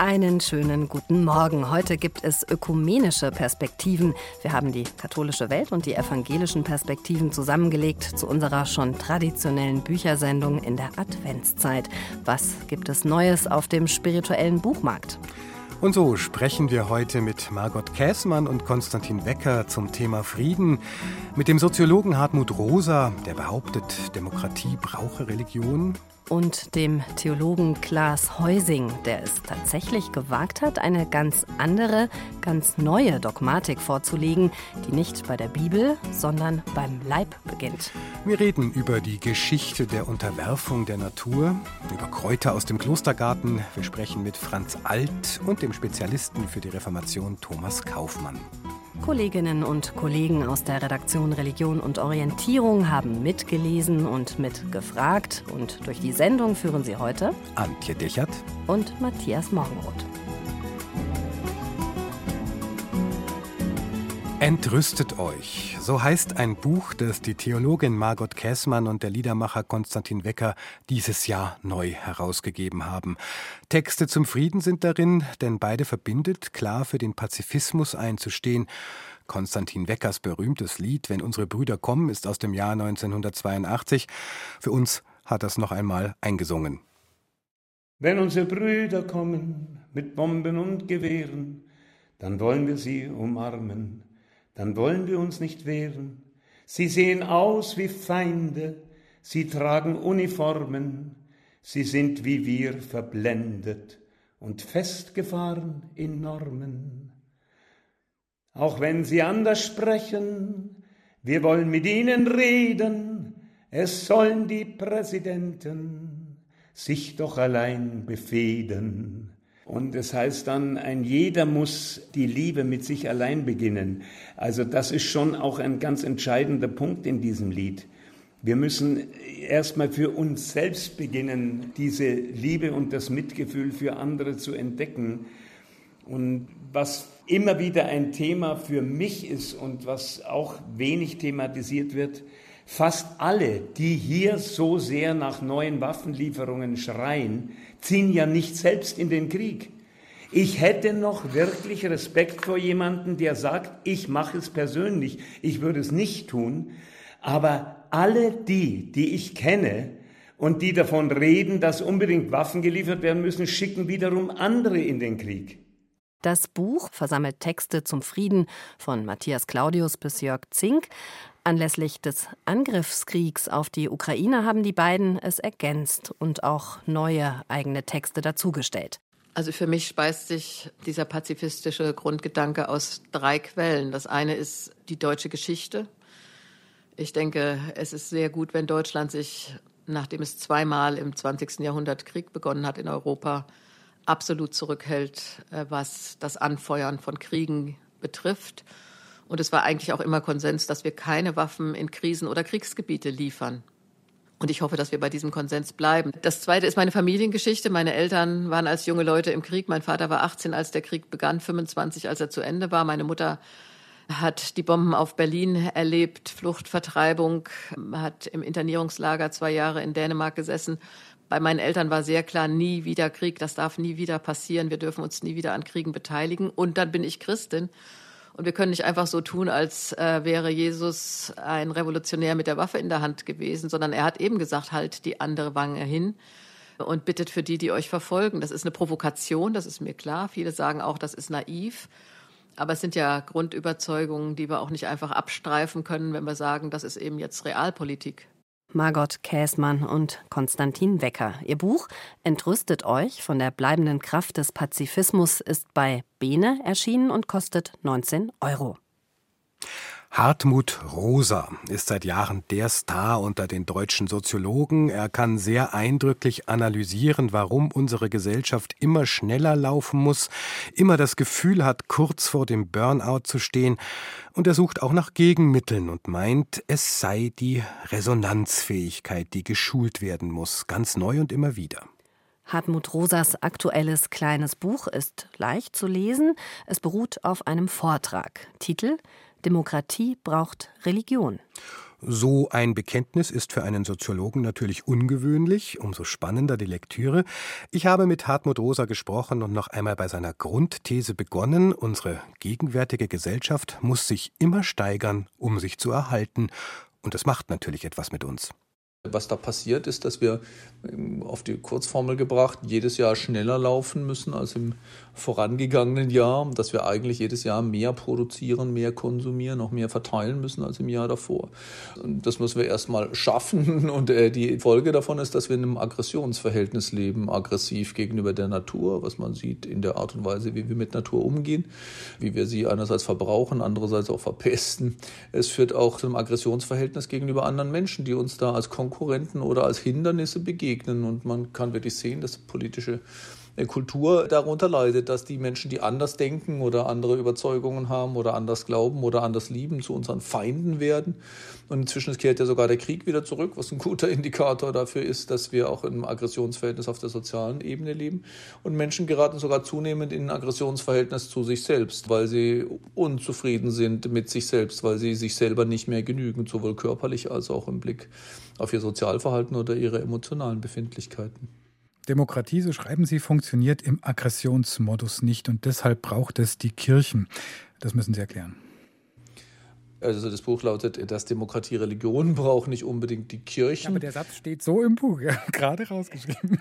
Einen schönen guten Morgen. Heute gibt es ökumenische Perspektiven. Wir haben die katholische Welt und die evangelischen Perspektiven zusammengelegt zu unserer schon traditionellen Büchersendung in der Adventszeit. Was gibt es Neues auf dem spirituellen Buchmarkt? Und so sprechen wir heute mit Margot Käßmann und Konstantin Wecker zum Thema Frieden, mit dem Soziologen Hartmut Rosa, der behauptet, Demokratie brauche Religion, und dem Theologen Klaas Heusing, der es tatsächlich gewagt hat, eine ganz andere, ganz neue Dogmatik vorzulegen, die nicht bei der Bibel, sondern beim Leib beginnt. Wir reden über die Geschichte der Unterwerfung der Natur, über Kräuter aus dem Klostergarten. Wir sprechen mit Franz Alt und dem Spezialisten für die Reformation Thomas Kaufmann. Kolleginnen und Kollegen aus der Redaktion Religion und Orientierung haben mitgelesen und mitgefragt. Und durch die Sendung führen sie heute Antje Dechert und Matthias Morgenroth. Entrüstet euch. So heißt ein Buch, das die Theologin Margot Käßmann und der Liedermacher Konstantin Wecker dieses Jahr neu herausgegeben haben. Texte zum Frieden sind darin, denn beide verbindet, klar für den Pazifismus einzustehen. Konstantin Weckers berühmtes Lied Wenn unsere Brüder kommen ist aus dem Jahr 1982. Für uns hat das noch einmal eingesungen. Wenn unsere Brüder kommen mit Bomben und Gewehren, dann wollen wir sie umarmen dann wollen wir uns nicht wehren. Sie sehen aus wie Feinde, sie tragen Uniformen, sie sind wie wir verblendet und festgefahren in Normen. Auch wenn sie anders sprechen, wir wollen mit ihnen reden, es sollen die Präsidenten sich doch allein befehden. Und es heißt dann, ein jeder muss die Liebe mit sich allein beginnen. Also das ist schon auch ein ganz entscheidender Punkt in diesem Lied. Wir müssen erstmal für uns selbst beginnen, diese Liebe und das Mitgefühl für andere zu entdecken. Und was immer wieder ein Thema für mich ist und was auch wenig thematisiert wird, fast alle, die hier so sehr nach neuen Waffenlieferungen schreien, ziehen ja nicht selbst in den Krieg. Ich hätte noch wirklich Respekt vor jemandem, der sagt, ich mache es persönlich, ich würde es nicht tun, aber alle die, die ich kenne und die davon reden, dass unbedingt Waffen geliefert werden müssen, schicken wiederum andere in den Krieg. Das Buch versammelt Texte zum Frieden von Matthias Claudius bis Jörg Zink. Anlässlich des Angriffskriegs auf die Ukraine haben die beiden es ergänzt und auch neue eigene Texte dazugestellt. Also für mich speist sich dieser pazifistische Grundgedanke aus drei Quellen. Das eine ist die deutsche Geschichte. Ich denke, es ist sehr gut, wenn Deutschland sich, nachdem es zweimal im 20. Jahrhundert Krieg begonnen hat in Europa, absolut zurückhält, äh, was das Anfeuern von Kriegen betrifft und es war eigentlich auch immer Konsens, dass wir keine Waffen in Krisen oder Kriegsgebiete liefern. Und ich hoffe, dass wir bei diesem Konsens bleiben. Das zweite ist meine Familiengeschichte. Meine Eltern waren als junge Leute im Krieg. Mein Vater war 18, als der Krieg begann, 25, als er zu Ende war. Meine Mutter hat die Bomben auf Berlin erlebt, Flucht, Vertreibung, hat im Internierungslager zwei Jahre in Dänemark gesessen. Bei meinen Eltern war sehr klar, nie wieder Krieg, das darf nie wieder passieren, wir dürfen uns nie wieder an Kriegen beteiligen. Und dann bin ich Christin und wir können nicht einfach so tun, als äh, wäre Jesus ein Revolutionär mit der Waffe in der Hand gewesen, sondern er hat eben gesagt, halt die andere Wange hin und bittet für die, die euch verfolgen. Das ist eine Provokation, das ist mir klar. Viele sagen auch, das ist naiv. Aber es sind ja Grundüberzeugungen, die wir auch nicht einfach abstreifen können, wenn wir sagen, das ist eben jetzt Realpolitik. Margot Käßmann und Konstantin Wecker. Ihr Buch Entrüstet euch von der bleibenden Kraft des Pazifismus ist bei Bene erschienen und kostet 19 Euro. Hartmut Rosa ist seit Jahren der Star unter den deutschen Soziologen. Er kann sehr eindrücklich analysieren, warum unsere Gesellschaft immer schneller laufen muss, immer das Gefühl hat, kurz vor dem Burnout zu stehen. Und er sucht auch nach Gegenmitteln und meint, es sei die Resonanzfähigkeit, die geschult werden muss, ganz neu und immer wieder. Hartmut Rosas aktuelles kleines Buch ist leicht zu lesen. Es beruht auf einem Vortrag. Titel Demokratie braucht Religion. So ein Bekenntnis ist für einen Soziologen natürlich ungewöhnlich, umso spannender die Lektüre. Ich habe mit Hartmut Rosa gesprochen und noch einmal bei seiner Grundthese begonnen, unsere gegenwärtige Gesellschaft muss sich immer steigern, um sich zu erhalten, und das macht natürlich etwas mit uns. Was da passiert ist, dass wir ähm, auf die Kurzformel gebracht jedes Jahr schneller laufen müssen als im vorangegangenen Jahr, dass wir eigentlich jedes Jahr mehr produzieren, mehr konsumieren, noch mehr verteilen müssen als im Jahr davor. Und das müssen wir erstmal schaffen und äh, die Folge davon ist, dass wir in einem Aggressionsverhältnis leben, aggressiv gegenüber der Natur, was man sieht in der Art und Weise, wie wir mit Natur umgehen, wie wir sie einerseits verbrauchen, andererseits auch verpesten. Es führt auch zu einem Aggressionsverhältnis gegenüber anderen Menschen, die uns da als Konkurrenz Konkurrenten oder als Hindernisse begegnen. Und man kann wirklich sehen, dass politische äh, Kultur darunter leidet, dass die Menschen, die anders denken oder andere Überzeugungen haben oder anders glauben oder anders lieben, zu unseren Feinden werden. Und inzwischen kehrt ja sogar der Krieg wieder zurück, was ein guter Indikator dafür ist, dass wir auch im Aggressionsverhältnis auf der sozialen Ebene leben. Und Menschen geraten sogar zunehmend in ein Aggressionsverhältnis zu sich selbst, weil sie unzufrieden sind mit sich selbst, weil sie sich selber nicht mehr genügen, sowohl körperlich als auch im Blick auf ihr Sozialverhalten oder ihre emotionalen Befindlichkeiten. Demokratie, so schreiben Sie, funktioniert im Aggressionsmodus nicht und deshalb braucht es die Kirchen. Das müssen Sie erklären. Also das Buch lautet, dass Demokratie Religion braucht, nicht unbedingt die Kirchen. aber der Satz steht so im Buch, ja, gerade rausgeschrieben.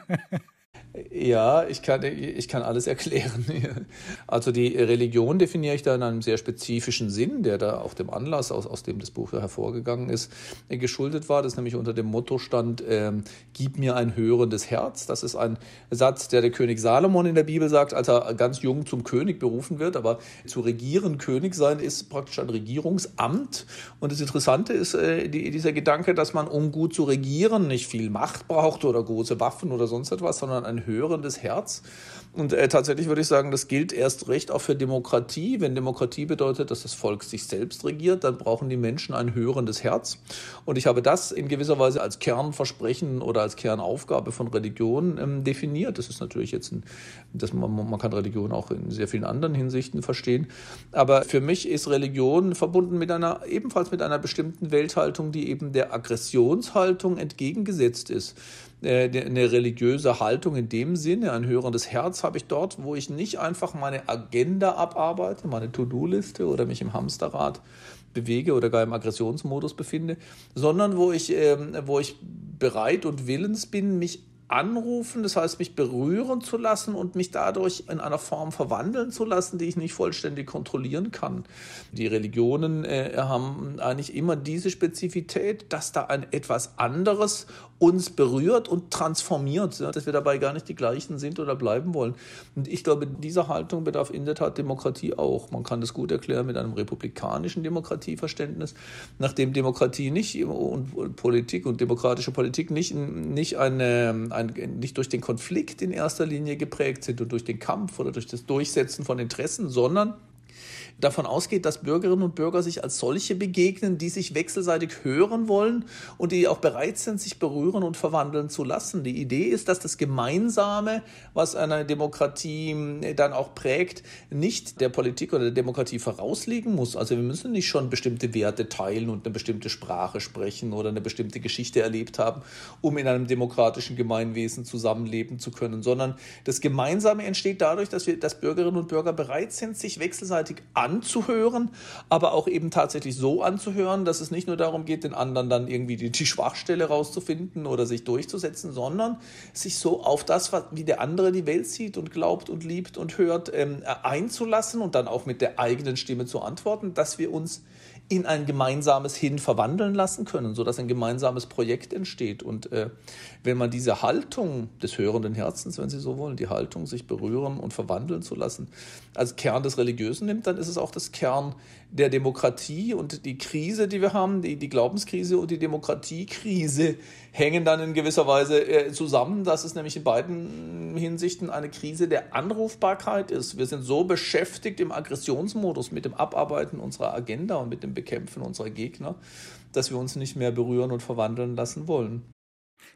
Ja, ich kann, ich kann alles erklären. Also die Religion definiere ich da in einem sehr spezifischen Sinn, der da auch dem Anlass, aus, aus dem das Buch hervorgegangen ist, geschuldet war. Das nämlich unter dem Motto stand, äh, gib mir ein hörendes Herz. Das ist ein Satz, der der König Salomon in der Bibel sagt, als er ganz jung zum König berufen wird. Aber zu regieren, König sein, ist praktisch ein Regierungsamt. Und das Interessante ist äh, die, dieser Gedanke, dass man, um gut zu regieren, nicht viel Macht braucht oder große Waffen oder sonst etwas, sondern ein hörendes Herz. Und äh, tatsächlich würde ich sagen, das gilt erst recht auch für Demokratie. Wenn Demokratie bedeutet, dass das Volk sich selbst regiert, dann brauchen die Menschen ein hörendes Herz. Und ich habe das in gewisser Weise als Kernversprechen oder als Kernaufgabe von Religion ähm, definiert. Das ist natürlich jetzt ein, das, man, man kann Religion auch in sehr vielen anderen Hinsichten verstehen. Aber für mich ist Religion verbunden mit einer, ebenfalls mit einer bestimmten Welthaltung, die eben der Aggressionshaltung entgegengesetzt ist. Äh, eine religiöse Haltung in dem Sinne, ein hörendes Herz habe ich dort, wo ich nicht einfach meine Agenda abarbeite, meine To-Do-Liste oder mich im Hamsterrad bewege oder gar im Aggressionsmodus befinde, sondern wo ich, äh, wo ich bereit und willens bin, mich anrufen, das heißt mich berühren zu lassen und mich dadurch in einer Form verwandeln zu lassen, die ich nicht vollständig kontrollieren kann. Die Religionen äh, haben eigentlich immer diese Spezifität, dass da ein etwas anderes uns berührt und transformiert, dass wir dabei gar nicht die gleichen sind oder bleiben wollen. Und ich glaube, dieser Haltung bedarf in der Tat Demokratie auch. Man kann das gut erklären mit einem republikanischen Demokratieverständnis, nachdem Demokratie nicht und Politik und demokratische Politik nicht, nicht eine ein, nicht durch den Konflikt in erster Linie geprägt sind und durch den Kampf oder durch das Durchsetzen von Interessen, sondern davon ausgeht, dass Bürgerinnen und Bürger sich als solche begegnen, die sich wechselseitig hören wollen und die auch bereit sind, sich berühren und verwandeln zu lassen. Die Idee ist, dass das Gemeinsame, was eine Demokratie äh, dann auch prägt, nicht der Politik oder der Demokratie vorausliegen muss. Also wir müssen nicht schon bestimmte Werte teilen und eine bestimmte Sprache sprechen oder eine bestimmte Geschichte erlebt haben, um in einem demokratischen Gemeinwesen zusammenleben zu können, sondern das Gemeinsame entsteht dadurch, dass wir, dass Bürgerinnen und Bürger bereit sind, sich wechselseitig an anzuhören, aber auch eben tatsächlich so anzuhören, dass es nicht nur darum geht, den anderen dann irgendwie die, die Schwachstelle rauszufinden oder sich durchzusetzen, sondern sich so auf das, wie der andere die Welt sieht und glaubt und liebt und hört, ähm, einzulassen und dann auch mit der eigenen Stimme zu antworten, dass wir uns in ein gemeinsames Hin verwandeln lassen können, sodass ein gemeinsames Projekt entsteht. Und äh, wenn man diese Haltung des hörenden Herzens, wenn Sie so wollen, die Haltung, sich berühren und verwandeln zu lassen, als Kern des Religiösen nimmt, dann ist es auch das Kern der Demokratie und die Krise, die wir haben, die, die Glaubenskrise und die Demokratiekrise hängen dann in gewisser Weise äh, zusammen, dass es nämlich in beiden Hinsichten eine Krise der Anrufbarkeit ist. Wir sind so beschäftigt im Aggressionsmodus mit dem Abarbeiten unserer Agenda und mit dem Bekämpfen unserer Gegner, dass wir uns nicht mehr berühren und verwandeln lassen wollen.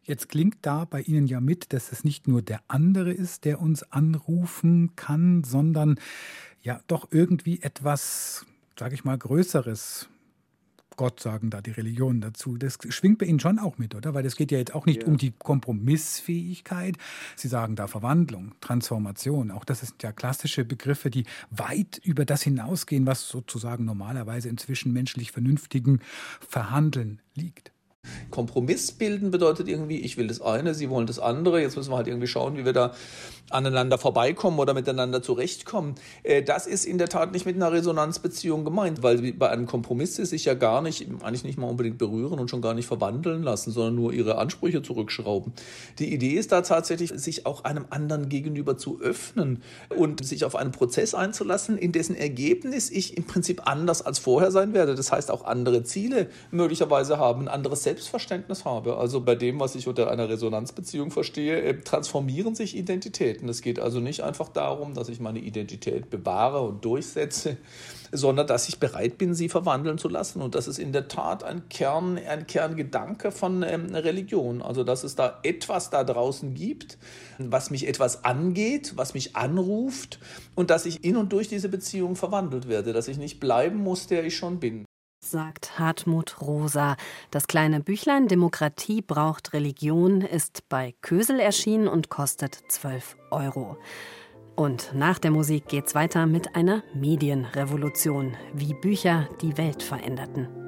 Jetzt klingt da bei Ihnen ja mit, dass es nicht nur der andere ist, der uns anrufen kann, sondern ja doch irgendwie etwas, sage ich mal, Größeres, Gott sagen da die Religionen dazu. Das schwingt bei Ihnen schon auch mit, oder? Weil es geht ja jetzt auch nicht ja. um die Kompromissfähigkeit. Sie sagen da Verwandlung, Transformation. Auch das sind ja klassische Begriffe, die weit über das hinausgehen, was sozusagen normalerweise im zwischenmenschlich vernünftigen Verhandeln liegt. Kompromiss bilden bedeutet irgendwie, ich will das eine, Sie wollen das andere. Jetzt müssen wir halt irgendwie schauen, wie wir da aneinander vorbeikommen oder miteinander zurechtkommen. Äh, das ist in der Tat nicht mit einer Resonanzbeziehung gemeint, weil bei einem Kompromiss sie sich ja gar nicht, eigentlich nicht mal unbedingt berühren und schon gar nicht verwandeln lassen, sondern nur ihre Ansprüche zurückschrauben. Die Idee ist da tatsächlich, sich auch einem anderen gegenüber zu öffnen und sich auf einen Prozess einzulassen, in dessen Ergebnis ich im Prinzip anders als vorher sein werde. Das heißt auch andere Ziele möglicherweise haben, ein anderes Selbstverständnis habe. Also bei dem, was ich unter einer Resonanzbeziehung verstehe, äh, transformieren sich Identitäten. Es geht also nicht einfach darum, dass ich meine Identität bewahre und durchsetze, sondern dass ich bereit bin, sie verwandeln zu lassen. Und das ist in der Tat ein Kern, ein Kerngedanke von ähm, Religion. Also dass es da etwas da draußen gibt, was mich etwas angeht, was mich anruft und dass ich in und durch diese Beziehung verwandelt werde, dass ich nicht bleiben muss, der ich schon bin sagt Hartmut Rosa. Das kleine Büchlein Demokratie braucht Religion ist bei Kösel erschienen und kostet 12 Euro. Und nach der Musik geht's weiter mit einer Medienrevolution, wie Bücher die Welt veränderten.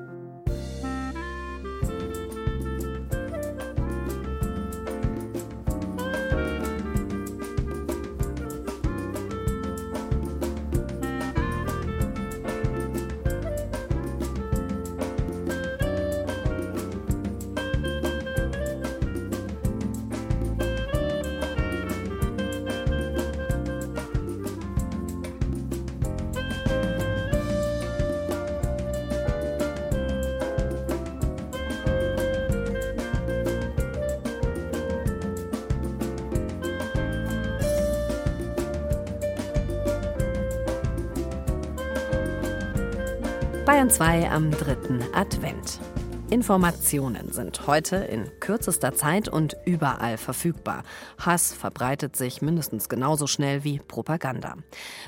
2 am dritten Advent. Informationen sind heute in kürzester Zeit und überall verfügbar. Hass verbreitet sich mindestens genauso schnell wie Propaganda.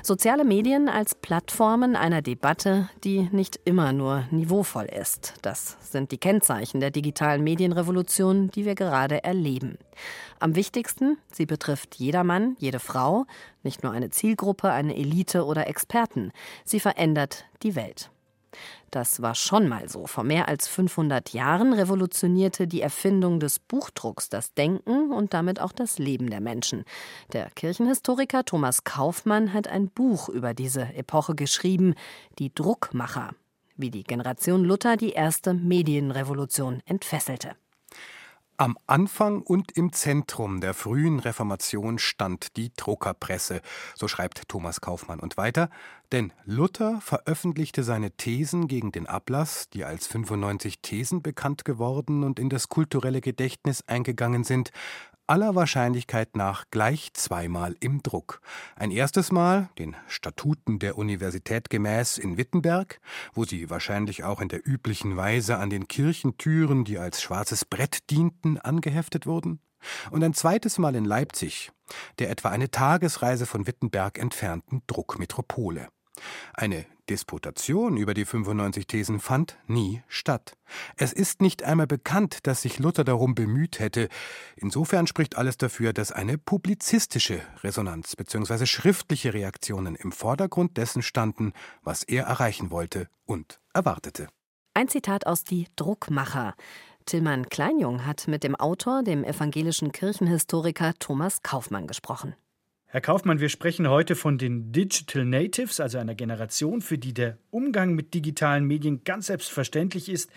Soziale Medien als Plattformen einer Debatte, die nicht immer nur niveauvoll ist. Das sind die Kennzeichen der digitalen Medienrevolution, die wir gerade erleben. Am wichtigsten, sie betrifft jedermann, jede Frau, nicht nur eine Zielgruppe, eine Elite oder Experten. Sie verändert die Welt. Das war schon mal so. Vor mehr als 500 Jahren revolutionierte die Erfindung des Buchdrucks das Denken und damit auch das Leben der Menschen. Der Kirchenhistoriker Thomas Kaufmann hat ein Buch über diese Epoche geschrieben, Die Druckmacher, wie die Generation Luther die erste Medienrevolution entfesselte. Am Anfang und im Zentrum der frühen Reformation stand die Druckerpresse, so schreibt Thomas Kaufmann. Und weiter, denn Luther veröffentlichte seine Thesen gegen den Ablass, die als 95 Thesen bekannt geworden und in das kulturelle Gedächtnis eingegangen sind, aller Wahrscheinlichkeit nach gleich zweimal im Druck. Ein erstes Mal, den Statuten der Universität gemäß, in Wittenberg, wo sie wahrscheinlich auch in der üblichen Weise an den Kirchentüren, die als schwarzes Brett dienten, angeheftet wurden, und ein zweites Mal in Leipzig, der etwa eine Tagesreise von Wittenberg entfernten Druckmetropole. Eine Disputation über die 95 Thesen fand nie statt. Es ist nicht einmal bekannt, dass sich Luther darum bemüht hätte. Insofern spricht alles dafür, dass eine publizistische Resonanz bzw. schriftliche Reaktionen im Vordergrund dessen standen, was er erreichen wollte und erwartete. Ein Zitat aus Die Druckmacher. Tillmann Kleinjung hat mit dem Autor, dem evangelischen Kirchenhistoriker Thomas Kaufmann gesprochen. Herr Kaufmann, wir sprechen heute von den Digital Natives, also einer Generation, für die der Umgang mit digitalen Medien ganz selbstverständlich ist.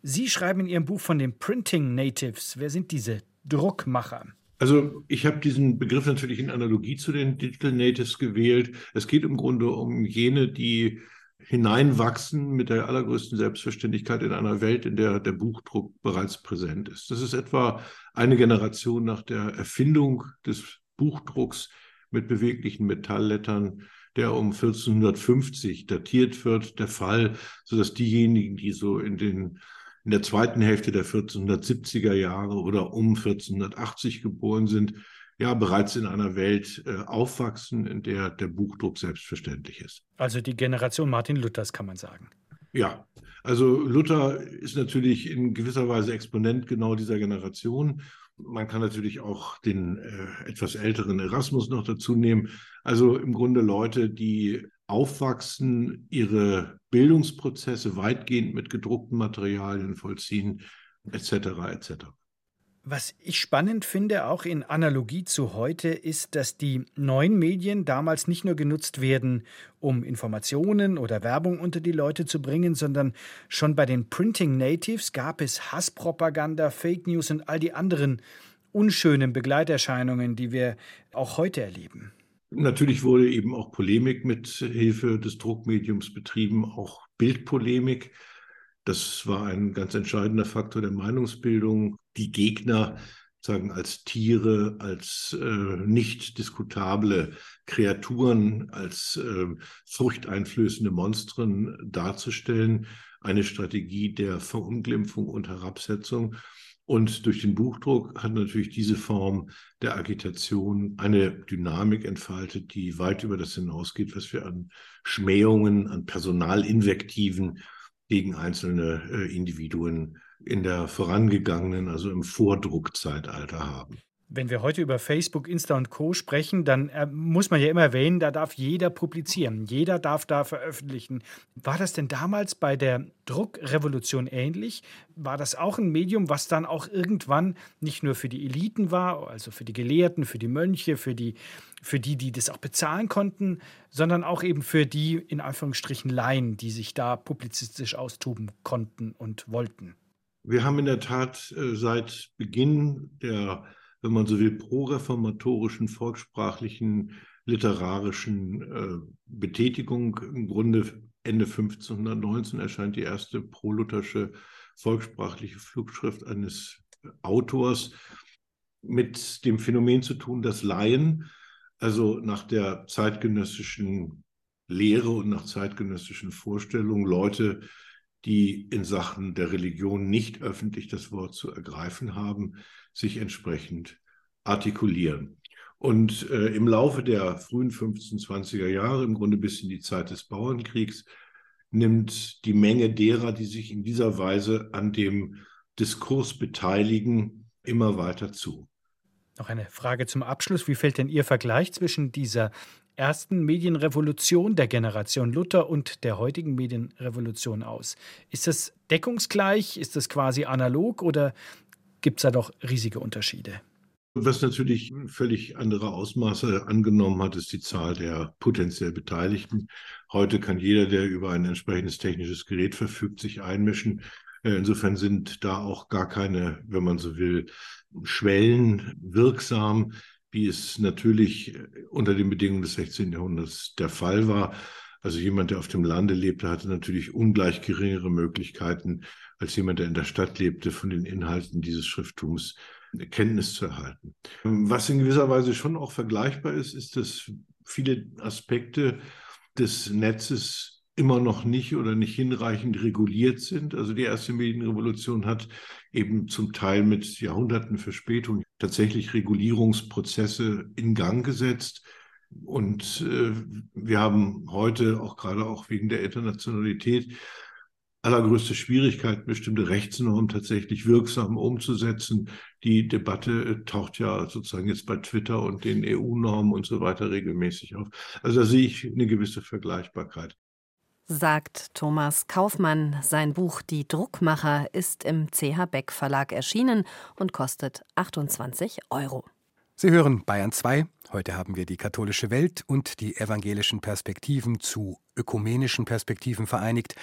Sie schreiben in Ihrem Buch von den Printing Natives. Wer sind diese Druckmacher? Also ich habe diesen Begriff natürlich in Analogie zu den Digital Natives gewählt. Es geht im Grunde um jene, die hineinwachsen mit der allergrößten Selbstverständlichkeit in einer Welt, in der der Buchdruck bereits präsent ist. Das ist etwa eine Generation nach der Erfindung des Buchdrucks mit beweglichen Metalllettern, der um 1450 datiert wird, der Fall, sodass diejenigen, die so in den in der zweiten Hälfte der 1470er Jahre oder um 1480 geboren sind, ja bereits in einer Welt äh, aufwachsen, in der der Buchdruck selbstverständlich ist. Also die Generation Martin Luthers kann man sagen. Ja, also Luther ist natürlich in gewisser Weise Exponent genau dieser Generation. Man kann natürlich auch den äh, etwas älteren Erasmus noch dazu nehmen. Also im Grunde Leute, die aufwachsen, ihre Bildungsprozesse weitgehend mit gedruckten Materialien vollziehen, etc. etc. Was ich spannend finde, auch in Analogie zu heute, ist, dass die neuen Medien damals nicht nur genutzt werden, um Informationen oder Werbung unter die Leute zu bringen, sondern schon bei den Printing Natives gab es Hasspropaganda, Fake News und all die anderen unschönen Begleiterscheinungen, die wir auch heute erleben. Natürlich wurde eben auch Polemik mit Hilfe des Druckmediums betrieben, auch Bildpolemik. Das war ein ganz entscheidender Faktor der Meinungsbildung. Die Gegner sagen als Tiere, als äh, nicht diskutable Kreaturen, als äh, furchteinflößende Monstren darzustellen. Eine Strategie der Verunglimpfung und Herabsetzung. Und durch den Buchdruck hat natürlich diese Form der Agitation eine Dynamik entfaltet, die weit über das hinausgeht, was wir an Schmähungen, an Personalinvektiven gegen einzelne äh, Individuen in der vorangegangenen, also im Vordruckzeitalter haben. Wenn wir heute über Facebook, Insta und Co sprechen, dann äh, muss man ja immer erwähnen, da darf jeder publizieren, jeder darf da veröffentlichen. War das denn damals bei der Druckrevolution ähnlich? War das auch ein Medium, was dann auch irgendwann nicht nur für die Eliten war, also für die Gelehrten, für die Mönche, für die, für die, die das auch bezahlen konnten, sondern auch eben für die in Anführungsstrichen Laien, die sich da publizistisch austoben konnten und wollten? Wir haben in der Tat äh, seit Beginn der wenn man so will, proreformatorischen, volkssprachlichen, literarischen äh, Betätigung. Im Grunde Ende 1519 erscheint die erste proluthersche volkssprachliche Flugschrift eines Autors mit dem Phänomen zu tun, dass Laien, also nach der zeitgenössischen Lehre und nach zeitgenössischen Vorstellungen, Leute, die in Sachen der Religion nicht öffentlich das Wort zu ergreifen haben, sich entsprechend artikulieren. Und äh, im Laufe der frühen 1520er Jahre, im Grunde bis in die Zeit des Bauernkriegs, nimmt die Menge derer, die sich in dieser Weise an dem Diskurs beteiligen, immer weiter zu. Noch eine Frage zum Abschluss. Wie fällt denn Ihr Vergleich zwischen dieser ersten Medienrevolution der Generation Luther und der heutigen Medienrevolution aus? Ist das deckungsgleich? Ist das quasi analog oder gibt es da doch riesige Unterschiede. Was natürlich völlig andere Ausmaße angenommen hat, ist die Zahl der potenziell Beteiligten. Heute kann jeder, der über ein entsprechendes technisches Gerät verfügt, sich einmischen. Äh, insofern sind da auch gar keine, wenn man so will, Schwellen wirksam, wie es natürlich unter den Bedingungen des 16. Jahrhunderts der Fall war. Also jemand, der auf dem Lande lebte, hatte natürlich ungleich geringere Möglichkeiten als jemand, der in der Stadt lebte, von den Inhalten dieses Schrifttums Kenntnis zu erhalten. Was in gewisser Weise schon auch vergleichbar ist, ist, dass viele Aspekte des Netzes immer noch nicht oder nicht hinreichend reguliert sind. Also die erste Medienrevolution hat eben zum Teil mit Jahrhunderten Verspätung tatsächlich Regulierungsprozesse in Gang gesetzt. Und äh, wir haben heute auch gerade auch wegen der Internationalität allergrößte Schwierigkeit, bestimmte Rechtsnormen tatsächlich wirksam umzusetzen. Die Debatte äh, taucht ja sozusagen jetzt bei Twitter und den EU-Normen und so weiter regelmäßig auf. Also da sehe ich eine gewisse Vergleichbarkeit. Sagt Thomas Kaufmann. Sein Buch Die Druckmacher ist im CH Beck Verlag erschienen und kostet 28 Euro. Sie hören Bayern 2. Heute haben wir die katholische Welt und die evangelischen Perspektiven zu ökumenischen Perspektiven vereinigt.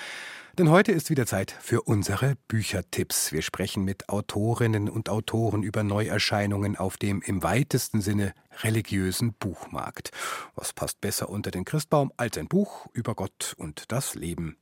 Denn heute ist wieder Zeit für unsere Büchertipps. Wir sprechen mit Autorinnen und Autoren über Neuerscheinungen auf dem im weitesten Sinne religiösen Buchmarkt. Was passt besser unter den Christbaum als ein Buch über Gott und das Leben?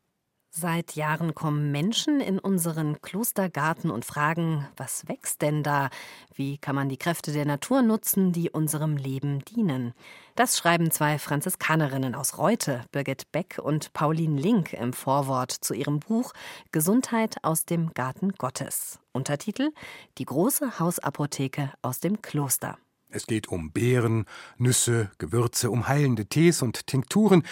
Seit Jahren kommen Menschen in unseren Klostergarten und fragen, was wächst denn da? Wie kann man die Kräfte der Natur nutzen, die unserem Leben dienen? Das schreiben zwei Franziskanerinnen aus Reute, Birgit Beck und Pauline Link im Vorwort zu ihrem Buch Gesundheit aus dem Garten Gottes. Untertitel Die große Hausapotheke aus dem Kloster. Es geht um Beeren, Nüsse, Gewürze, um heilende Tees und Tinkturen.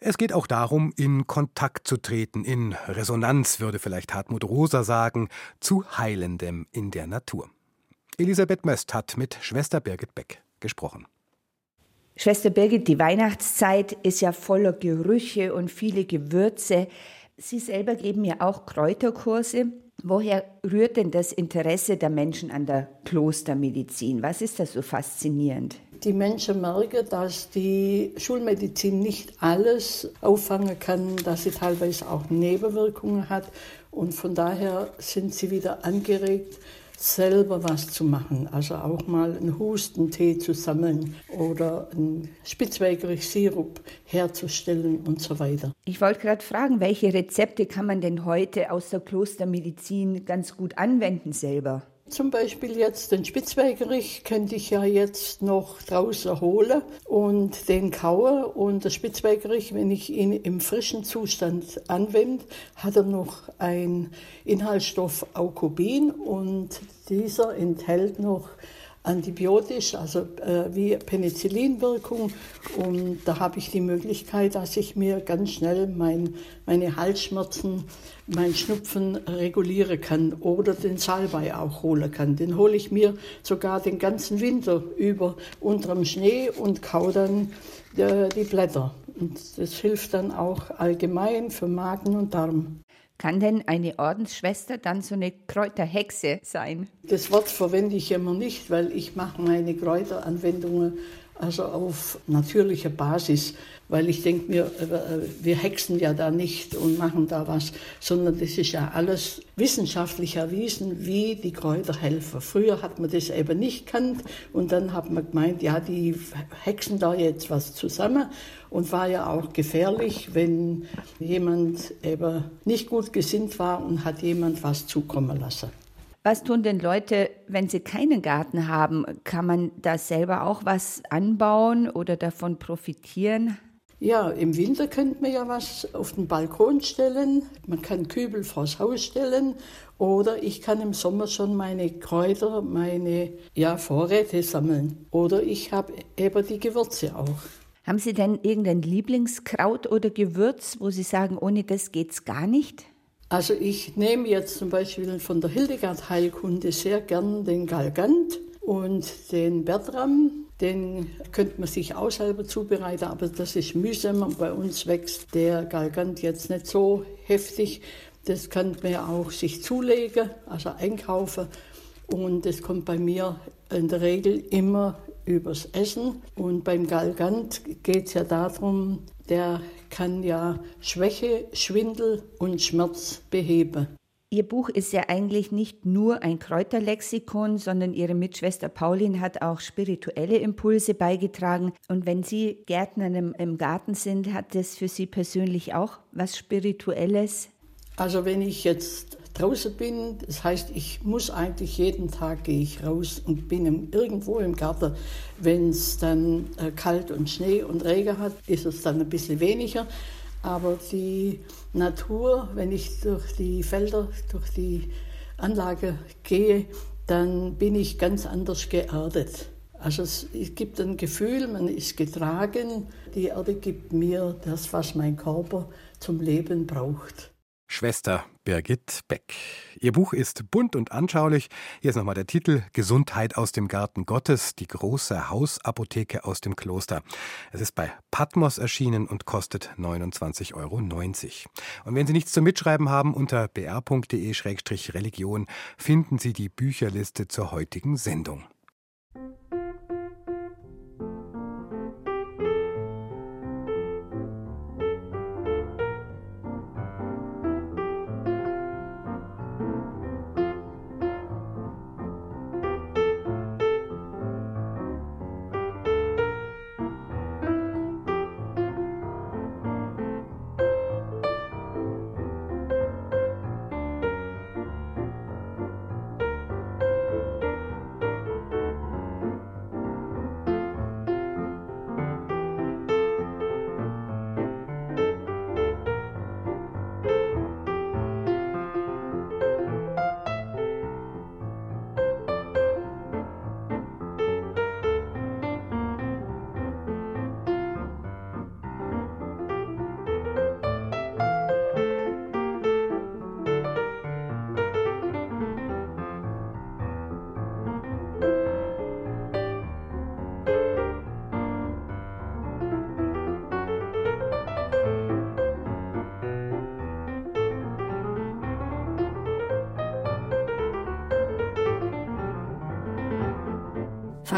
Es geht auch darum, in Kontakt zu treten, in Resonanz, würde vielleicht Hartmut Rosa sagen, zu Heilendem in der Natur. Elisabeth Möst hat mit Schwester Birgit Beck gesprochen. Schwester Birgit, die Weihnachtszeit ist ja voller Gerüche und viele Gewürze. Sie selber geben ja auch Kräuterkurse. Woher rührt denn das Interesse der Menschen an der Klostermedizin? Was ist das so faszinierend? Die Menschen merken, dass die Schulmedizin nicht alles auffangen kann, dass sie teilweise auch Nebenwirkungen hat. Und von daher sind sie wieder angeregt, selber was zu machen. Also auch mal einen Hustentee zu sammeln oder einen Spitzwegerich-Sirup herzustellen und so weiter. Ich wollte gerade fragen, welche Rezepte kann man denn heute aus der Klostermedizin ganz gut anwenden selber? Zum Beispiel jetzt den Spitzwegerich könnte ich ja jetzt noch draußen holen und den kauen. Und der Spitzwegerich, wenn ich ihn im frischen Zustand anwende, hat er noch einen Inhaltsstoff Aukobin und dieser enthält noch antibiotisch, also äh, wie Penicillinwirkung. Und da habe ich die Möglichkeit, dass ich mir ganz schnell mein, meine Halsschmerzen, mein Schnupfen regulieren kann oder den Salbei auch holen kann. Den hole ich mir sogar den ganzen Winter über unterm Schnee und kau dann äh, die Blätter. Und das hilft dann auch allgemein für Magen und Darm. Kann denn eine Ordensschwester dann so eine Kräuterhexe sein? Das Wort verwende ich immer nicht, weil ich mache meine Kräuteranwendungen also auf natürlicher Basis, weil ich denke mir, äh, wir hexen ja da nicht und machen da was, sondern das ist ja alles wissenschaftlich erwiesen, wie die Kräuter helfen. Früher hat man das eben nicht kannt und dann hat man gemeint, ja, die hexen da jetzt was zusammen und war ja auch gefährlich, wenn jemand eben nicht gut gesinnt war und hat jemand was zukommen lassen. Was tun denn Leute, wenn sie keinen Garten haben? Kann man da selber auch was anbauen oder davon profitieren? Ja, im Winter könnte man ja was auf den Balkon stellen. Man kann Kübel vors Haus stellen. Oder ich kann im Sommer schon meine Kräuter, meine ja, Vorräte sammeln. Oder ich habe eben die Gewürze auch. Haben Sie denn irgendein Lieblingskraut oder Gewürz, wo Sie sagen, ohne das geht's gar nicht? Also ich nehme jetzt zum Beispiel von der Hildegard Heilkunde sehr gern den Galgant und den Bertram. Den könnte man sich auch selber zubereiten, aber das ist mühsam. Bei uns wächst der Galgant jetzt nicht so heftig. Das kann man auch sich zulegen, also einkaufen. Und das kommt bei mir in der Regel immer übers Essen. Und beim Galgant geht es ja darum, der kann ja Schwäche, Schwindel und Schmerz beheben. Ihr Buch ist ja eigentlich nicht nur ein Kräuterlexikon, sondern Ihre Mitschwester Pauline hat auch spirituelle Impulse beigetragen. Und wenn Sie Gärtnerin im Garten sind, hat das für Sie persönlich auch was Spirituelles? Also wenn ich jetzt draußen bin. Das heißt, ich muss eigentlich jeden Tag gehe ich raus und bin im, irgendwo im Garten. Wenn es dann äh, kalt und Schnee und Regen hat, ist es dann ein bisschen weniger. Aber die Natur, wenn ich durch die Felder, durch die Anlage gehe, dann bin ich ganz anders geerdet. Also es, es gibt ein Gefühl, man ist getragen. Die Erde gibt mir das, was mein Körper zum Leben braucht. Schwester Birgit Beck. Ihr Buch ist bunt und anschaulich. Hier ist nochmal der Titel Gesundheit aus dem Garten Gottes, die große Hausapotheke aus dem Kloster. Es ist bei Patmos erschienen und kostet 29,90 Euro. Und wenn Sie nichts zum Mitschreiben haben, unter br.de-religion finden Sie die Bücherliste zur heutigen Sendung.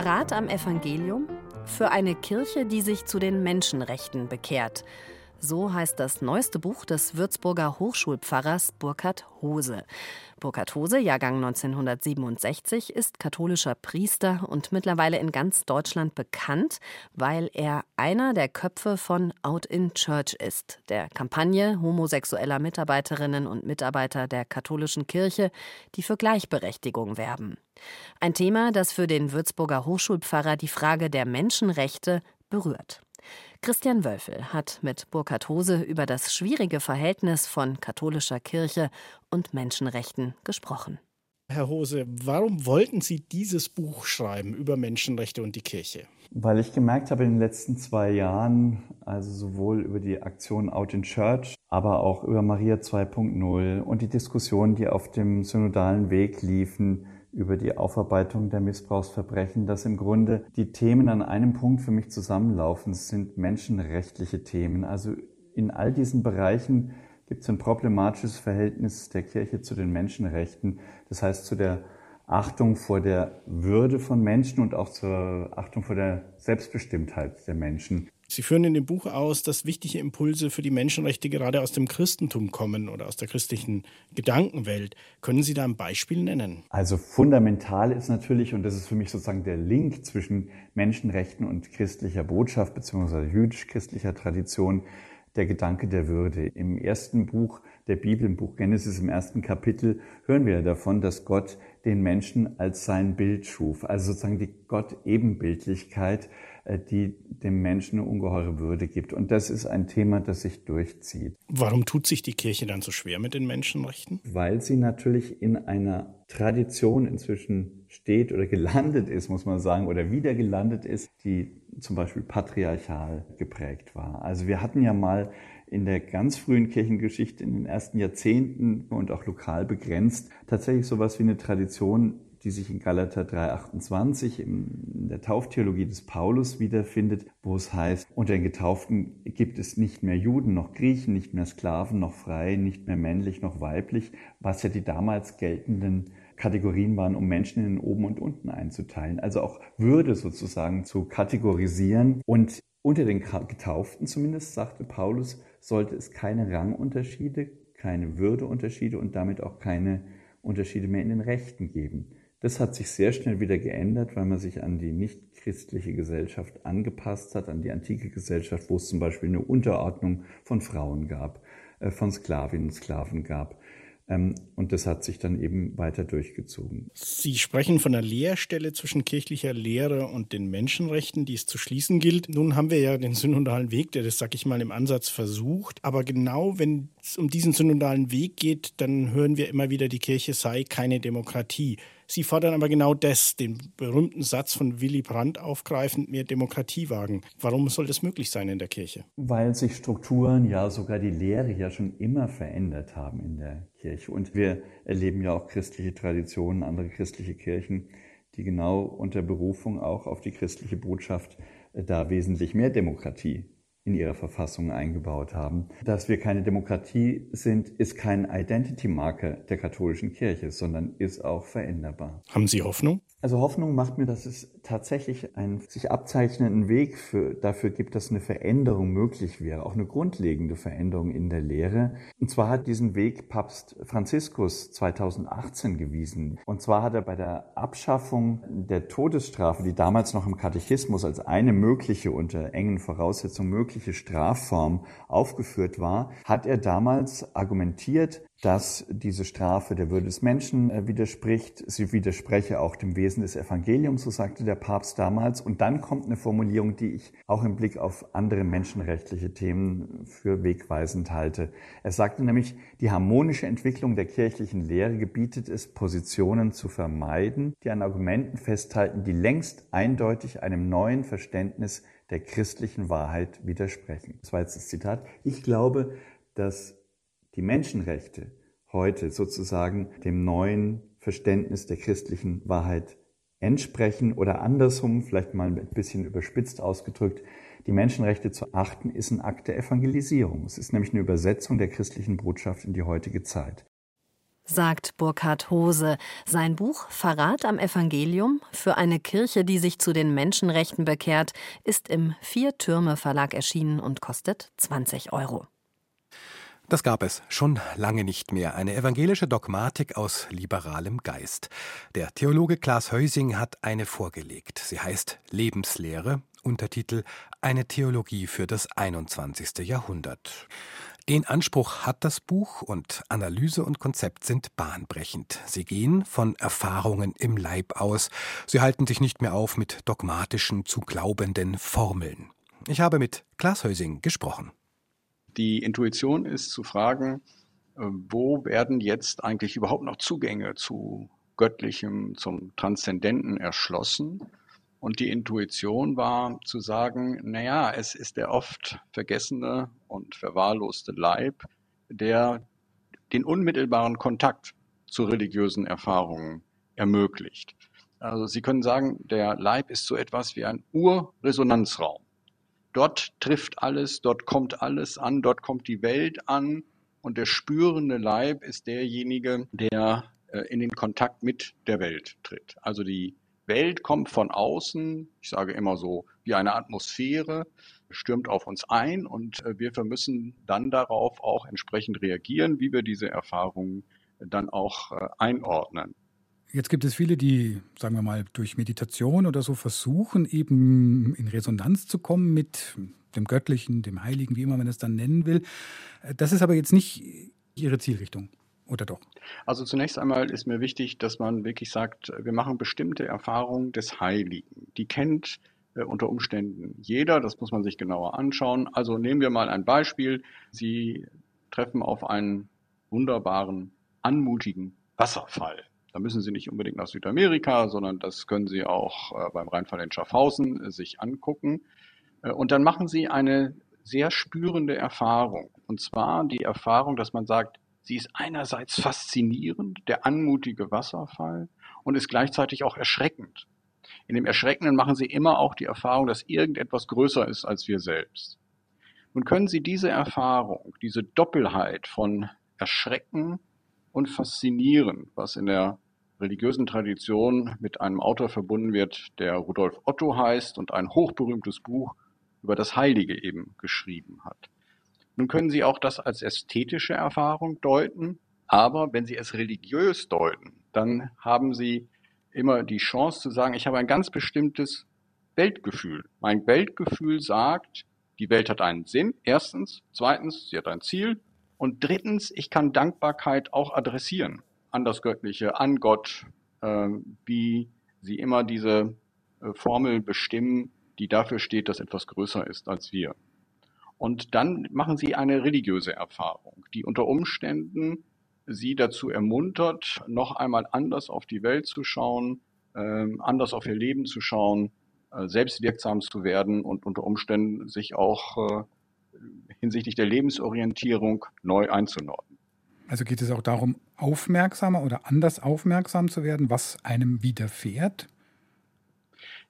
Verrat am Evangelium für eine Kirche, die sich zu den Menschenrechten bekehrt. So heißt das neueste Buch des Würzburger Hochschulpfarrers Burkhard Hose. Burkhard Hose, Jahrgang 1967, ist katholischer Priester und mittlerweile in ganz Deutschland bekannt, weil er einer der Köpfe von Out in Church ist, der Kampagne homosexueller Mitarbeiterinnen und Mitarbeiter der katholischen Kirche, die für Gleichberechtigung werben. Ein Thema, das für den Würzburger Hochschulpfarrer die Frage der Menschenrechte berührt. Christian Wölfel hat mit Burkhard Hose über das schwierige Verhältnis von katholischer Kirche und Menschenrechten gesprochen. Herr Hose, warum wollten Sie dieses Buch schreiben über Menschenrechte und die Kirche? Weil ich gemerkt habe in den letzten zwei Jahren, also sowohl über die Aktion Out in Church, aber auch über Maria 2.0 und die Diskussionen, die auf dem synodalen Weg liefen, über die Aufarbeitung der Missbrauchsverbrechen, dass im Grunde die Themen an einem Punkt für mich zusammenlaufen. Sind menschenrechtliche Themen. Also in all diesen Bereichen gibt es ein problematisches Verhältnis der Kirche zu den Menschenrechten. Das heißt zu der Achtung vor der Würde von Menschen und auch zur Achtung vor der Selbstbestimmtheit der Menschen. Sie führen in dem Buch aus, dass wichtige Impulse für die Menschenrechte gerade aus dem Christentum kommen oder aus der christlichen Gedankenwelt. Können Sie da ein Beispiel nennen? Also fundamental ist natürlich, und das ist für mich sozusagen der Link zwischen Menschenrechten und christlicher Botschaft bzw. jüdisch-christlicher Tradition, der Gedanke der Würde. Im ersten Buch der Bibel, im Buch Genesis, im ersten Kapitel, hören wir davon, dass Gott den Menschen als sein Bild schuf. Also sozusagen die Gott-Ebenbildlichkeit die dem Menschen eine ungeheure Würde gibt. Und das ist ein Thema, das sich durchzieht. Warum tut sich die Kirche dann so schwer mit den Menschenrechten? Weil sie natürlich in einer Tradition inzwischen steht oder gelandet ist, muss man sagen, oder wieder gelandet ist, die zum Beispiel patriarchal geprägt war. Also wir hatten ja mal in der ganz frühen Kirchengeschichte in den ersten Jahrzehnten und auch lokal begrenzt tatsächlich sowas wie eine Tradition die sich in Galater 3,28 in der Tauftheologie des Paulus wiederfindet, wo es heißt, unter den Getauften gibt es nicht mehr Juden noch Griechen, nicht mehr Sklaven noch frei, nicht mehr männlich noch weiblich, was ja die damals geltenden Kategorien waren, um Menschen in oben und unten einzuteilen. Also auch Würde sozusagen zu kategorisieren. Und unter den Getauften zumindest, sagte Paulus, sollte es keine Rangunterschiede, keine Würdeunterschiede und damit auch keine Unterschiede mehr in den Rechten geben. Das hat sich sehr schnell wieder geändert, weil man sich an die nichtchristliche Gesellschaft angepasst hat, an die antike Gesellschaft, wo es zum Beispiel eine Unterordnung von Frauen gab, äh, von Sklavinnen und Sklaven gab. Ähm, und das hat sich dann eben weiter durchgezogen. Sie sprechen von einer Leerstelle zwischen kirchlicher Lehre und den Menschenrechten, die es zu schließen gilt. Nun haben wir ja den synodalen Weg, der das, sag ich mal, im Ansatz versucht. Aber genau wenn es um diesen synodalen Weg geht, dann hören wir immer wieder, die Kirche sei keine Demokratie. Sie fordern aber genau das, den berühmten Satz von Willy Brandt aufgreifend, mehr Demokratie wagen. Warum soll das möglich sein in der Kirche? Weil sich Strukturen, ja sogar die Lehre ja schon immer verändert haben in der Kirche. Und wir erleben ja auch christliche Traditionen, andere christliche Kirchen, die genau unter Berufung auch auf die christliche Botschaft äh, da wesentlich mehr Demokratie in ihrer Verfassung eingebaut haben. Dass wir keine Demokratie sind, ist kein Identity-Marker der katholischen Kirche, sondern ist auch veränderbar. Haben Sie Hoffnung? Also Hoffnung macht mir, dass es tatsächlich einen sich abzeichnenden Weg für, dafür gibt, dass eine Veränderung möglich wäre, auch eine grundlegende Veränderung in der Lehre. Und zwar hat diesen Weg Papst Franziskus 2018 gewiesen. Und zwar hat er bei der Abschaffung der Todesstrafe, die damals noch im Katechismus als eine mögliche unter engen Voraussetzungen mögliche Strafform aufgeführt war, hat er damals argumentiert, dass diese Strafe der Würde des Menschen äh, widerspricht. Sie widerspreche auch dem Wesen des Evangeliums, so sagte der Papst damals. Und dann kommt eine Formulierung, die ich auch im Blick auf andere menschenrechtliche Themen für wegweisend halte. Er sagte nämlich, die harmonische Entwicklung der kirchlichen Lehre gebietet es, Positionen zu vermeiden, die an Argumenten festhalten, die längst eindeutig einem neuen Verständnis der christlichen Wahrheit widersprechen. Das war jetzt das Zitat. Ich glaube, dass die Menschenrechte heute sozusagen dem neuen Verständnis der christlichen Wahrheit entsprechen oder andersrum, vielleicht mal ein bisschen überspitzt ausgedrückt, die Menschenrechte zu achten, ist ein Akt der Evangelisierung. Es ist nämlich eine Übersetzung der christlichen Botschaft in die heutige Zeit. sagt Burkhard Hose. Sein Buch Verrat am Evangelium für eine Kirche, die sich zu den Menschenrechten bekehrt, ist im Vier Türme Verlag erschienen und kostet 20 Euro. Das gab es schon lange nicht mehr. Eine evangelische Dogmatik aus liberalem Geist. Der Theologe Klaas Heusing hat eine vorgelegt. Sie heißt Lebenslehre, Untertitel Eine Theologie für das 21. Jahrhundert. Den Anspruch hat das Buch und Analyse und Konzept sind bahnbrechend. Sie gehen von Erfahrungen im Leib aus. Sie halten sich nicht mehr auf mit dogmatischen, zu glaubenden Formeln. Ich habe mit Klaas Heusing gesprochen. Die Intuition ist zu fragen, äh, wo werden jetzt eigentlich überhaupt noch Zugänge zu Göttlichem, zum Transzendenten erschlossen? Und die Intuition war zu sagen, naja, es ist der oft vergessene und verwahrloste Leib, der den unmittelbaren Kontakt zu religiösen Erfahrungen ermöglicht. Also Sie können sagen, der Leib ist so etwas wie ein Urresonanzraum. Dort trifft alles, dort kommt alles an, dort kommt die Welt an und der spürende Leib ist derjenige, der äh, in den Kontakt mit der Welt tritt. Also die Welt kommt von außen, ich sage immer so, wie eine Atmosphäre, stürmt auf uns ein und äh, wir müssen dann darauf auch entsprechend reagieren, wie wir diese Erfahrungen dann auch äh, einordnen. Jetzt gibt es viele, die, sagen wir mal, durch Meditation oder so versuchen, eben in Resonanz zu kommen mit dem Göttlichen, dem Heiligen, wie immer man es dann nennen will. Das ist aber jetzt nicht Ihre Zielrichtung, oder doch? Also zunächst einmal ist mir wichtig, dass man wirklich sagt, wir machen bestimmte Erfahrungen des Heiligen. Die kennt äh, unter Umständen jeder, das muss man sich genauer anschauen. Also nehmen wir mal ein Beispiel. Sie treffen auf einen wunderbaren, anmutigen Wasserfall. Da müssen Sie nicht unbedingt nach Südamerika, sondern das können Sie auch äh, beim Rheinfall in Schaffhausen äh, sich angucken. Äh, und dann machen Sie eine sehr spürende Erfahrung. Und zwar die Erfahrung, dass man sagt, sie ist einerseits faszinierend, der anmutige Wasserfall, und ist gleichzeitig auch erschreckend. In dem Erschreckenden machen Sie immer auch die Erfahrung, dass irgendetwas größer ist als wir selbst. Nun können Sie diese Erfahrung, diese Doppelheit von Erschrecken und faszinieren, was in der religiösen Tradition mit einem Autor verbunden wird, der Rudolf Otto heißt und ein hochberühmtes Buch über das Heilige eben geschrieben hat. Nun können Sie auch das als ästhetische Erfahrung deuten, aber wenn Sie es religiös deuten, dann haben Sie immer die Chance zu sagen, ich habe ein ganz bestimmtes Weltgefühl. Mein Weltgefühl sagt, die Welt hat einen Sinn, erstens. Zweitens, sie hat ein Ziel. Und drittens, ich kann Dankbarkeit auch adressieren an das Göttliche, an Gott, äh, wie sie immer diese äh, Formel bestimmen, die dafür steht, dass etwas größer ist als wir. Und dann machen sie eine religiöse Erfahrung, die unter Umständen sie dazu ermuntert, noch einmal anders auf die Welt zu schauen, äh, anders auf ihr Leben zu schauen, äh, selbstwirksam zu werden und unter Umständen sich auch äh, hinsichtlich der Lebensorientierung neu einzunordnen. Also geht es auch darum, aufmerksamer oder anders aufmerksam zu werden, was einem widerfährt?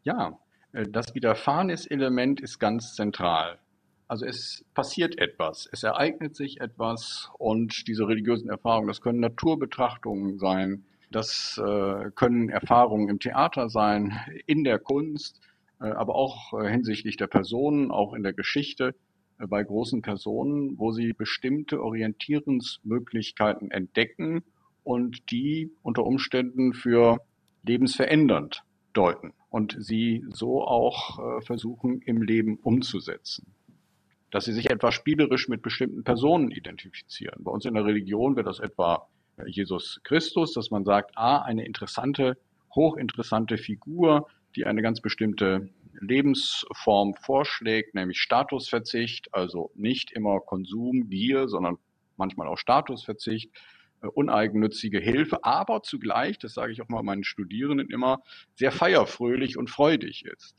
Ja, äh, das Widerfahrenes-Element ist ganz zentral. Also es passiert etwas, es ereignet sich etwas und diese religiösen Erfahrungen, das können Naturbetrachtungen sein, das äh, können Erfahrungen im Theater sein, in der Kunst, äh, aber auch hinsichtlich der Personen, auch in der Geschichte bei großen Personen, wo sie bestimmte Orientierungsmöglichkeiten entdecken und die unter Umständen für lebensverändernd deuten und sie so auch äh, versuchen im Leben umzusetzen. Dass sie sich etwa spielerisch mit bestimmten Personen identifizieren. Bei uns in der Religion wird das etwa Jesus Christus, dass man sagt, ah, eine interessante, hochinteressante Figur, die eine ganz bestimmte Lebensform vorschlägt, nämlich Statusverzicht, also nicht immer Konsum, Gier, sondern manchmal auch Statusverzicht, äh, uneigennützige Hilfe, aber zugleich, das sage ich auch mal meinen Studierenden immer, sehr feierfröhlich und freudig ist.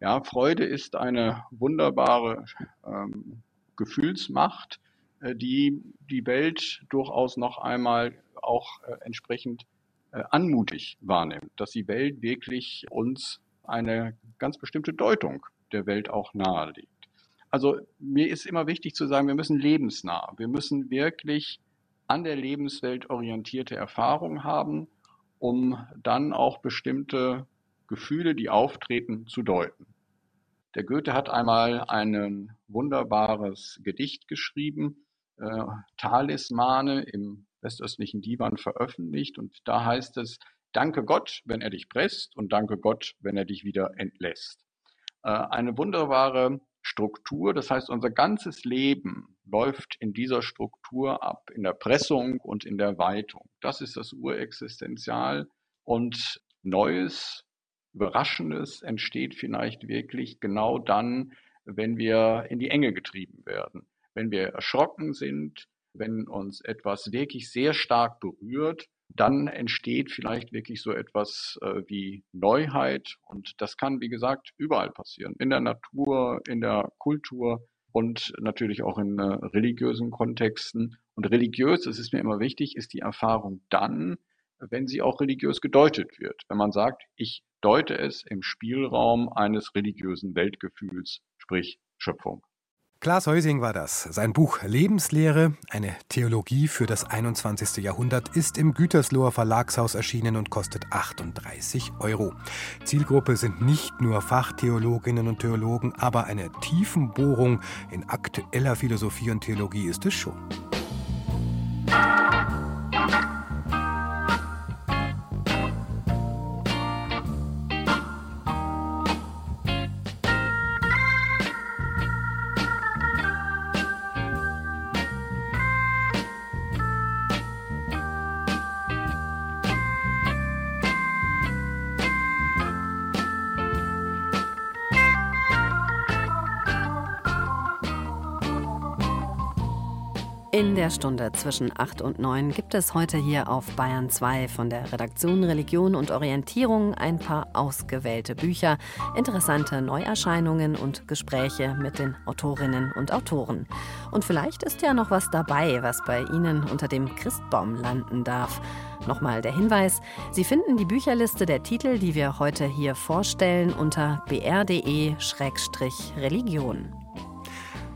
Ja, Freude ist eine wunderbare ähm, Gefühlsmacht, äh, die die Welt durchaus noch einmal auch äh, entsprechend äh, anmutig wahrnimmt, dass die Welt wirklich uns eine ganz bestimmte Deutung der Welt auch nahelegt. Also mir ist immer wichtig zu sagen, wir müssen lebensnah, wir müssen wirklich an der Lebenswelt orientierte Erfahrung haben, um dann auch bestimmte Gefühle, die auftreten, zu deuten. Der Goethe hat einmal ein wunderbares Gedicht geschrieben, äh, Talismane im westöstlichen Divan veröffentlicht und da heißt es, danke Gott, wenn er dich presst und danke Gott, wenn er dich wieder entlässt. Äh, eine wunderbare Struktur, das heißt, unser ganzes Leben läuft in dieser Struktur ab, in der Pressung und in der Weitung. Das ist das Urexistenzial und Neues, Überraschendes entsteht vielleicht wirklich genau dann, wenn wir in die Enge getrieben werden, wenn wir erschrocken sind, wenn uns etwas wirklich sehr stark berührt, dann entsteht vielleicht wirklich so etwas äh, wie Neuheit. Und das kann, wie gesagt, überall passieren. In der Natur, in der Kultur und natürlich auch in äh, religiösen Kontexten. Und religiös, das ist mir immer wichtig, ist die Erfahrung dann, wenn sie auch religiös gedeutet wird. Wenn man sagt, ich deute es im Spielraum eines religiösen Weltgefühls, sprich Schöpfung. Klaas Heusing war das. Sein Buch Lebenslehre, eine Theologie für das 21. Jahrhundert, ist im Gütersloher Verlagshaus erschienen und kostet 38 Euro. Zielgruppe sind nicht nur Fachtheologinnen und Theologen, aber eine Tiefenbohrung in aktueller Philosophie und Theologie ist es schon. Der Stunde zwischen 8 und 9 gibt es heute hier auf Bayern 2 von der Redaktion Religion und Orientierung ein paar ausgewählte Bücher, interessante Neuerscheinungen und Gespräche mit den Autorinnen und Autoren. Und vielleicht ist ja noch was dabei, was bei Ihnen unter dem Christbaum landen darf. Nochmal der Hinweis, Sie finden die Bücherliste der Titel, die wir heute hier vorstellen, unter br.de-religion.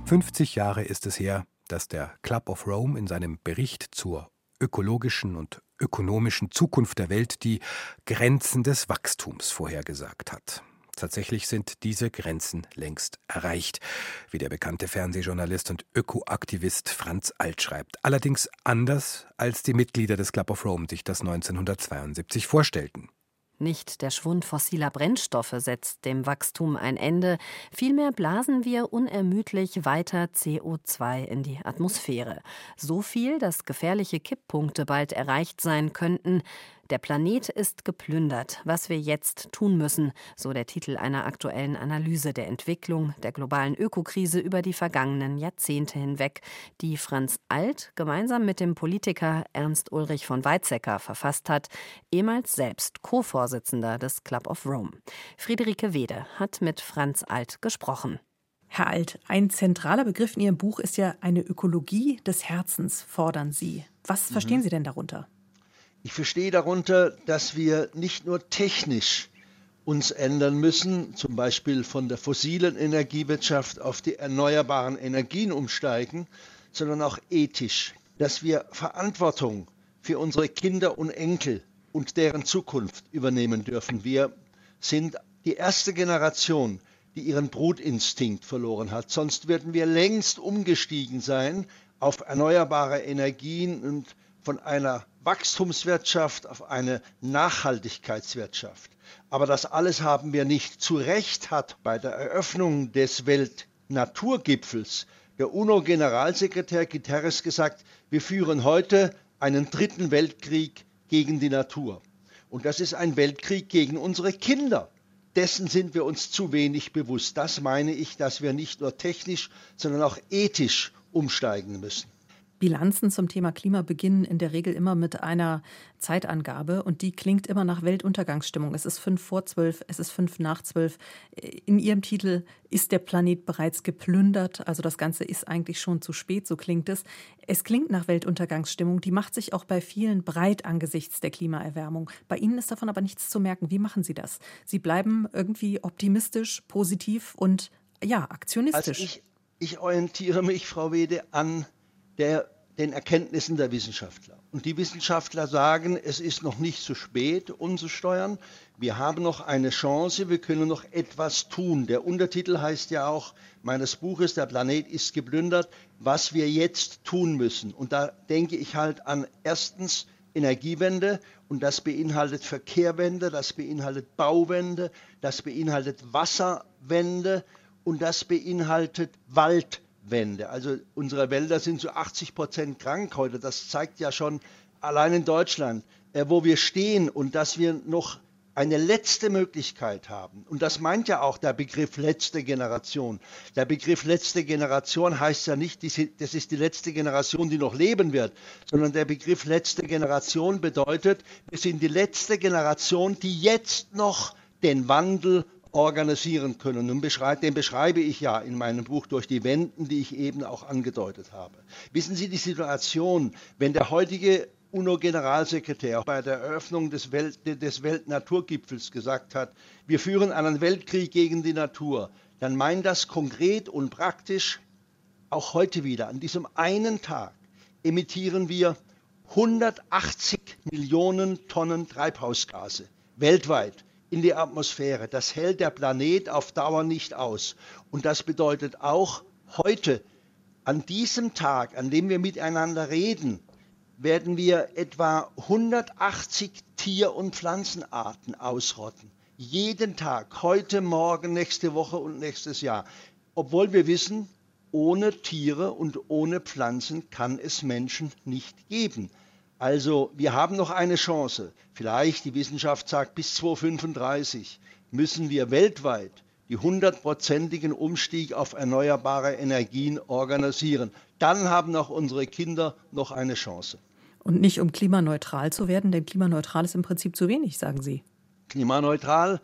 50 Jahre ist es her, dass der Club of Rome in seinem Bericht zur ökologischen und ökonomischen Zukunft der Welt die Grenzen des Wachstums vorhergesagt hat. Tatsächlich sind diese Grenzen längst erreicht, wie der bekannte Fernsehjournalist und Ökoaktivist Franz Alt schreibt. Allerdings anders, als die Mitglieder des Club of Rome sich das 1972 vorstellten. Nicht der Schwund fossiler Brennstoffe setzt dem Wachstum ein Ende, vielmehr blasen wir unermüdlich weiter CO2 in die Atmosphäre. So viel, dass gefährliche Kipppunkte bald erreicht sein könnten, der Planet ist geplündert. Was wir jetzt tun müssen, so der Titel einer aktuellen Analyse der Entwicklung der globalen Ökokrise über die vergangenen Jahrzehnte hinweg, die Franz Alt gemeinsam mit dem Politiker Ernst Ulrich von Weizsäcker verfasst hat, ehemals selbst Co-Vorsitzender des Club of Rome. Friederike Wede hat mit Franz Alt gesprochen. Herr Alt, ein zentraler Begriff in Ihrem Buch ist ja eine Ökologie des Herzens, fordern Sie. Was mhm. verstehen Sie denn darunter? Ich verstehe darunter, dass wir nicht nur technisch uns ändern müssen, zum Beispiel von der fossilen Energiewirtschaft auf die erneuerbaren Energien umsteigen, sondern auch ethisch, dass wir Verantwortung für unsere Kinder und Enkel und deren Zukunft übernehmen dürfen. Wir sind die erste Generation, die ihren Brutinstinkt verloren hat. Sonst würden wir längst umgestiegen sein auf erneuerbare Energien und von einer Wachstumswirtschaft auf eine Nachhaltigkeitswirtschaft. Aber das alles haben wir nicht. Zu Recht hat bei der Eröffnung des Weltnaturgipfels der UNO-Generalsekretär Guterres gesagt, wir führen heute einen dritten Weltkrieg gegen die Natur. Und das ist ein Weltkrieg gegen unsere Kinder. Dessen sind wir uns zu wenig bewusst. Das meine ich, dass wir nicht nur technisch, sondern auch ethisch umsteigen müssen. Bilanzen zum Thema Klima beginnen in der Regel immer mit einer Zeitangabe und die klingt immer nach Weltuntergangsstimmung. Es ist fünf vor zwölf, es ist fünf nach zwölf. In Ihrem Titel ist der Planet bereits geplündert, also das Ganze ist eigentlich schon zu spät, so klingt es. Es klingt nach Weltuntergangsstimmung, die macht sich auch bei vielen breit angesichts der Klimaerwärmung. Bei Ihnen ist davon aber nichts zu merken. Wie machen Sie das? Sie bleiben irgendwie optimistisch, positiv und ja, aktionistisch. Also ich, ich orientiere mich, Frau Wede, an der den Erkenntnissen der Wissenschaftler. Und die Wissenschaftler sagen, es ist noch nicht zu spät, umzusteuern. Wir haben noch eine Chance, wir können noch etwas tun. Der Untertitel heißt ja auch meines Buches, Der Planet ist geplündert, was wir jetzt tun müssen. Und da denke ich halt an erstens Energiewende und das beinhaltet Verkehrwende, das beinhaltet Bauwende, das beinhaltet Wasserwende und das beinhaltet Waldwende. Wende. Also unsere Wälder sind zu 80 Prozent krank heute. Das zeigt ja schon allein in Deutschland, äh, wo wir stehen und dass wir noch eine letzte Möglichkeit haben. Und das meint ja auch der Begriff letzte Generation. Der Begriff letzte Generation heißt ja nicht, das ist die letzte Generation, die noch leben wird, sondern der Begriff letzte Generation bedeutet, wir sind die letzte Generation, die jetzt noch den Wandel organisieren können. Und den beschreibe ich ja in meinem Buch durch die Wenden, die ich eben auch angedeutet habe. Wissen Sie die Situation, wenn der heutige UNO-Generalsekretär bei der Eröffnung des, Welt, des Weltnaturgipfels gesagt hat, wir führen einen Weltkrieg gegen die Natur, dann meint das konkret und praktisch auch heute wieder. An diesem einen Tag emittieren wir 180 Millionen Tonnen Treibhausgase weltweit in die Atmosphäre. Das hält der Planet auf Dauer nicht aus. Und das bedeutet auch heute, an diesem Tag, an dem wir miteinander reden, werden wir etwa 180 Tier- und Pflanzenarten ausrotten. Jeden Tag, heute, morgen, nächste Woche und nächstes Jahr. Obwohl wir wissen, ohne Tiere und ohne Pflanzen kann es Menschen nicht geben. Also wir haben noch eine Chance. Vielleicht, die Wissenschaft sagt, bis 2035 müssen wir weltweit die hundertprozentigen Umstieg auf erneuerbare Energien organisieren. Dann haben auch unsere Kinder noch eine Chance. Und nicht um klimaneutral zu werden, denn klimaneutral ist im Prinzip zu wenig, sagen Sie. Klimaneutral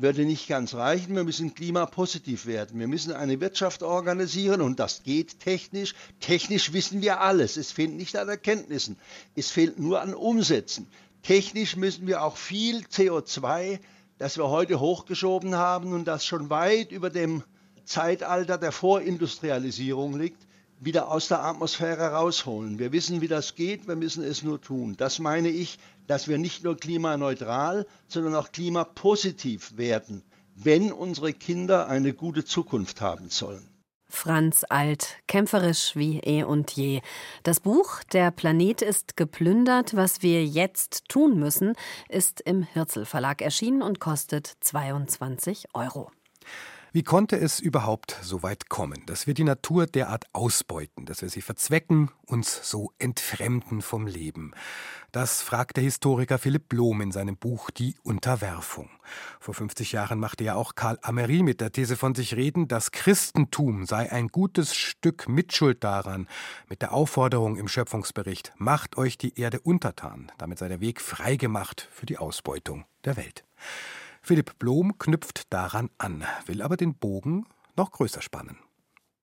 würde nicht ganz reichen. Wir müssen klimapositiv werden. Wir müssen eine Wirtschaft organisieren und das geht technisch. Technisch wissen wir alles. Es fehlt nicht an Erkenntnissen. Es fehlt nur an Umsätzen. Technisch müssen wir auch viel CO2, das wir heute hochgeschoben haben und das schon weit über dem Zeitalter der Vorindustrialisierung liegt, wieder aus der Atmosphäre rausholen. Wir wissen, wie das geht, wir müssen es nur tun. Das meine ich, dass wir nicht nur klimaneutral, sondern auch klimapositiv werden, wenn unsere Kinder eine gute Zukunft haben sollen. Franz Alt, kämpferisch wie eh und je. Das Buch Der Planet ist geplündert, was wir jetzt tun müssen, ist im Hirzel Verlag erschienen und kostet 22 Euro. Wie konnte es überhaupt so weit kommen, dass wir die Natur derart ausbeuten, dass wir sie verzwecken, uns so entfremden vom Leben? Das fragt der Historiker Philipp Blom in seinem Buch Die Unterwerfung. Vor 50 Jahren machte ja auch Karl Amery mit der These von sich reden, das Christentum sei ein gutes Stück Mitschuld daran, mit der Aufforderung im Schöpfungsbericht, macht euch die Erde untertan, damit sei der Weg freigemacht für die Ausbeutung der Welt. Philipp Blom knüpft daran an, will aber den Bogen noch größer spannen.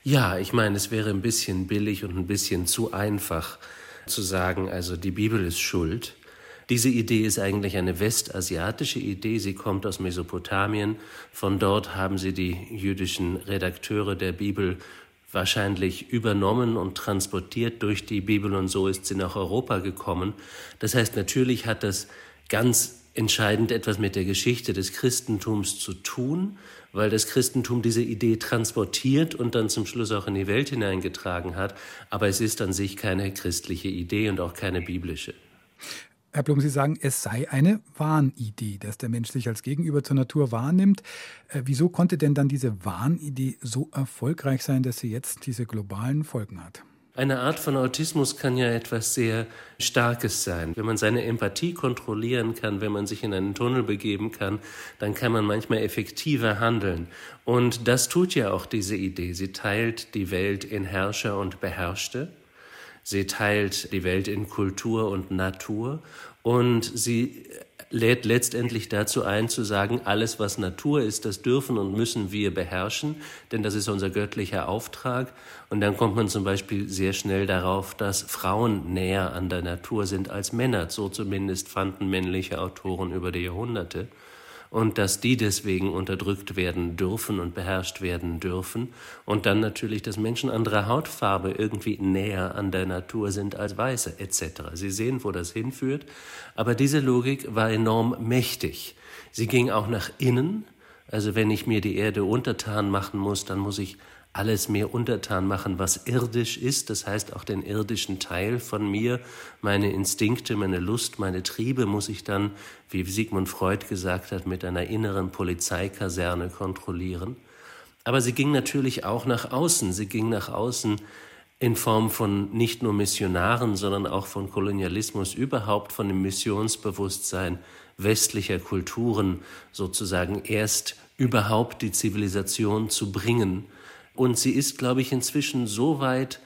Ja, ich meine, es wäre ein bisschen billig und ein bisschen zu einfach zu sagen, also die Bibel ist schuld. Diese Idee ist eigentlich eine westasiatische Idee. Sie kommt aus Mesopotamien. Von dort haben sie die jüdischen Redakteure der Bibel wahrscheinlich übernommen und transportiert durch die Bibel und so ist sie nach Europa gekommen. Das heißt, natürlich hat das ganz entscheidend etwas mit der Geschichte des Christentums zu tun, weil das Christentum diese Idee transportiert und dann zum Schluss auch in die Welt hineingetragen hat. Aber es ist an sich keine christliche Idee und auch keine biblische. Herr Blum, Sie sagen, es sei eine Wahnidee, dass der Mensch sich als Gegenüber zur Natur wahrnimmt. Äh, wieso konnte denn dann diese Wahnidee so erfolgreich sein, dass sie jetzt diese globalen Folgen hat? Eine Art von Autismus kann ja etwas sehr Starkes sein. Wenn man seine Empathie kontrollieren kann, wenn man sich in einen Tunnel begeben kann, dann kann man manchmal effektiver handeln. Und das tut ja auch diese Idee. Sie teilt die Welt in Herrscher und Beherrschte. Sie teilt die Welt in Kultur und Natur. Und sie lädt letztendlich dazu ein, zu sagen, alles, was Natur ist, das dürfen und müssen wir beherrschen, denn das ist unser göttlicher Auftrag. Und dann kommt man zum Beispiel sehr schnell darauf, dass Frauen näher an der Natur sind als Männer. So zumindest fanden männliche Autoren über die Jahrhunderte. Und dass die deswegen unterdrückt werden dürfen und beherrscht werden dürfen und dann natürlich, dass Menschen anderer Hautfarbe irgendwie näher an der Natur sind als Weiße etc. Sie sehen, wo das hinführt, aber diese Logik war enorm mächtig. Sie ging auch nach innen, also wenn ich mir die Erde untertan machen muss, dann muss ich alles mehr untertan machen, was irdisch ist, das heißt auch den irdischen Teil von mir, meine Instinkte, meine Lust, meine Triebe muss ich dann, wie Sigmund Freud gesagt hat, mit einer inneren Polizeikaserne kontrollieren. Aber sie ging natürlich auch nach außen, sie ging nach außen in Form von nicht nur Missionaren, sondern auch von Kolonialismus überhaupt, von dem Missionsbewusstsein westlicher Kulturen sozusagen erst überhaupt die Zivilisation zu bringen und sie ist, glaube ich, inzwischen so weit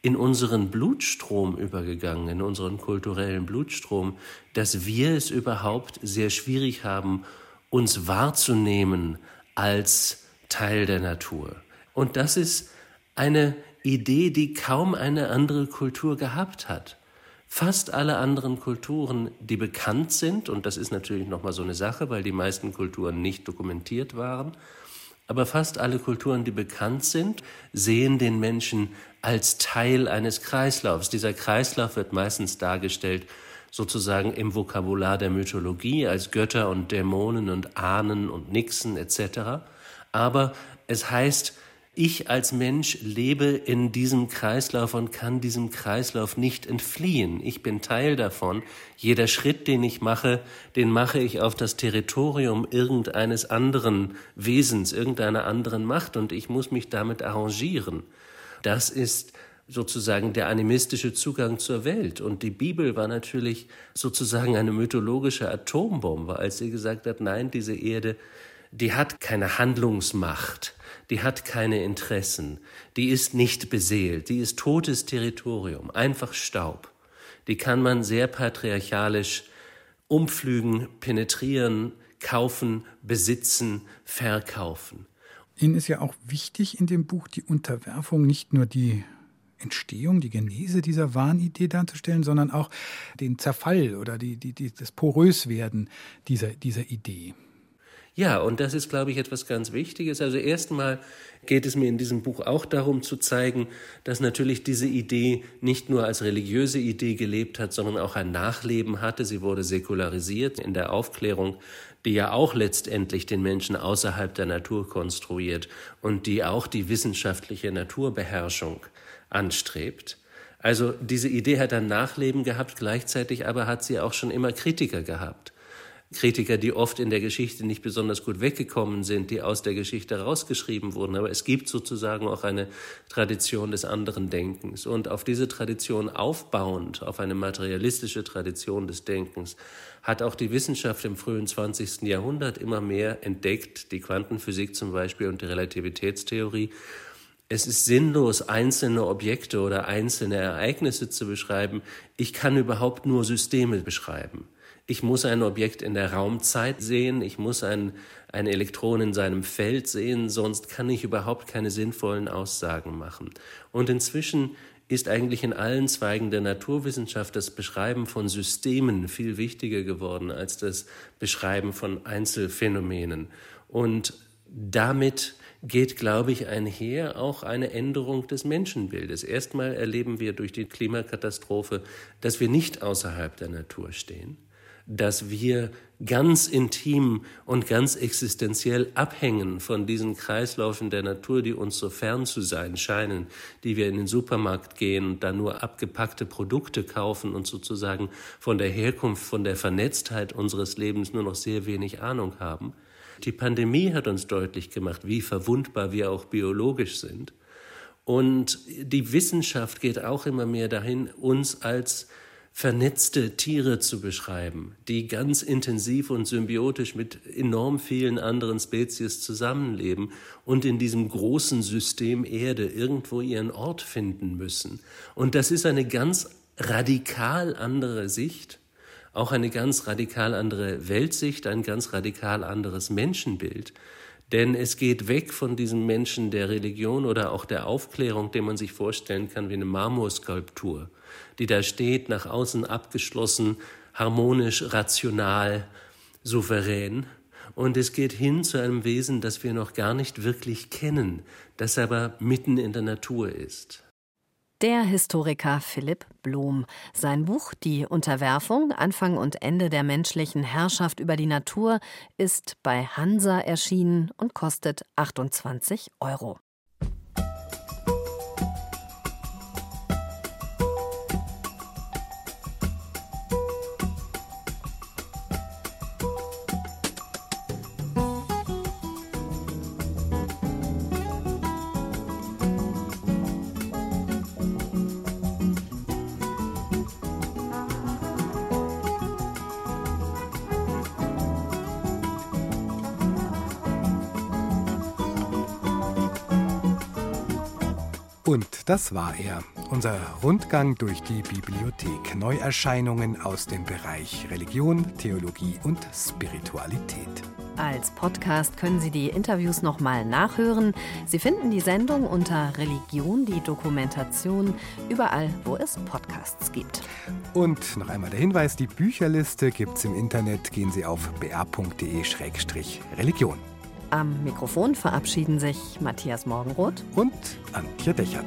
in unseren Blutstrom übergegangen, in unseren kulturellen Blutstrom, dass wir es überhaupt sehr schwierig haben, uns wahrzunehmen als Teil der Natur. Und das ist eine Idee, die kaum eine andere Kultur gehabt hat. Fast alle anderen Kulturen, die bekannt sind, und das ist natürlich nochmal so eine Sache, weil die meisten Kulturen nicht dokumentiert waren, aber fast alle Kulturen, die bekannt sind, sehen den Menschen als Teil eines Kreislaufs. Dieser Kreislauf wird meistens dargestellt sozusagen im Vokabular der Mythologie als Götter und Dämonen und Ahnen und Nixen etc. Aber es heißt, ich als Mensch lebe in diesem Kreislauf und kann diesem Kreislauf nicht entfliehen. Ich bin Teil davon. Jeder Schritt, den ich mache, den mache ich auf das Territorium irgendeines anderen Wesens, irgendeiner anderen Macht und ich muss mich damit arrangieren. Das ist sozusagen der animistische Zugang zur Welt. Und die Bibel war natürlich sozusagen eine mythologische Atombombe, als sie gesagt hat, nein, diese Erde, die hat keine Handlungsmacht die hat keine Interessen, die ist nicht beseelt, die ist totes Territorium, einfach Staub. Die kann man sehr patriarchalisch umpflügen, penetrieren, kaufen, besitzen, verkaufen. Ihnen ist ja auch wichtig in dem Buch die Unterwerfung, nicht nur die Entstehung, die Genese dieser Wahnidee darzustellen, sondern auch den Zerfall oder die, die, die, das Poröswerden dieser, dieser Idee. Ja, und das ist, glaube ich, etwas ganz Wichtiges. Also erstmal geht es mir in diesem Buch auch darum zu zeigen, dass natürlich diese Idee nicht nur als religiöse Idee gelebt hat, sondern auch ein Nachleben hatte. Sie wurde säkularisiert in der Aufklärung, die ja auch letztendlich den Menschen außerhalb der Natur konstruiert und die auch die wissenschaftliche Naturbeherrschung anstrebt. Also diese Idee hat ein Nachleben gehabt, gleichzeitig aber hat sie auch schon immer Kritiker gehabt. Kritiker, die oft in der Geschichte nicht besonders gut weggekommen sind, die aus der Geschichte rausgeschrieben wurden. Aber es gibt sozusagen auch eine Tradition des anderen Denkens. Und auf diese Tradition aufbauend, auf eine materialistische Tradition des Denkens, hat auch die Wissenschaft im frühen 20. Jahrhundert immer mehr entdeckt, die Quantenphysik zum Beispiel und die Relativitätstheorie. Es ist sinnlos, einzelne Objekte oder einzelne Ereignisse zu beschreiben. Ich kann überhaupt nur Systeme beschreiben. Ich muss ein Objekt in der Raumzeit sehen, ich muss ein, ein Elektron in seinem Feld sehen, sonst kann ich überhaupt keine sinnvollen Aussagen machen. Und inzwischen ist eigentlich in allen Zweigen der Naturwissenschaft das Beschreiben von Systemen viel wichtiger geworden als das Beschreiben von Einzelfänomenen. Und damit geht, glaube ich, einher auch eine Änderung des Menschenbildes. Erstmal erleben wir durch die Klimakatastrophe, dass wir nicht außerhalb der Natur stehen dass wir ganz intim und ganz existenziell abhängen von diesen Kreislaufen der Natur, die uns so fern zu sein scheinen, die wir in den Supermarkt gehen und da nur abgepackte Produkte kaufen und sozusagen von der Herkunft, von der Vernetztheit unseres Lebens nur noch sehr wenig Ahnung haben. Die Pandemie hat uns deutlich gemacht, wie verwundbar wir auch biologisch sind. Und die Wissenschaft geht auch immer mehr dahin, uns als vernetzte Tiere zu beschreiben, die ganz intensiv und symbiotisch mit enorm vielen anderen Spezies zusammenleben und in diesem großen System Erde irgendwo ihren Ort finden müssen. Und das ist eine ganz radikal andere Sicht, auch eine ganz radikal andere Weltsicht, ein ganz radikal anderes Menschenbild. Denn es geht weg von diesem Menschen der Religion oder auch der Aufklärung, den man sich vorstellen kann wie eine Marmorskulptur die da steht, nach außen abgeschlossen, harmonisch, rational, souverän. Und es geht hin zu einem Wesen, das wir noch gar nicht wirklich kennen, das aber mitten in der Natur ist. Der Historiker Philipp Blom. Sein Buch Die Unterwerfung, Anfang und Ende der menschlichen Herrschaft über die Natur ist bei Hansa erschienen und kostet 28 Euro. Das war er, unser Rundgang durch die Bibliothek. Neuerscheinungen aus dem Bereich Religion, Theologie und Spiritualität. Als Podcast können Sie die Interviews nochmal nachhören. Sie finden die Sendung unter Religion, die Dokumentation, überall, wo es Podcasts gibt. Und noch einmal der Hinweis, die Bücherliste gibt es im Internet. Gehen Sie auf br.de-religion. Am Mikrofon verabschieden sich Matthias Morgenroth und Antje Dechert.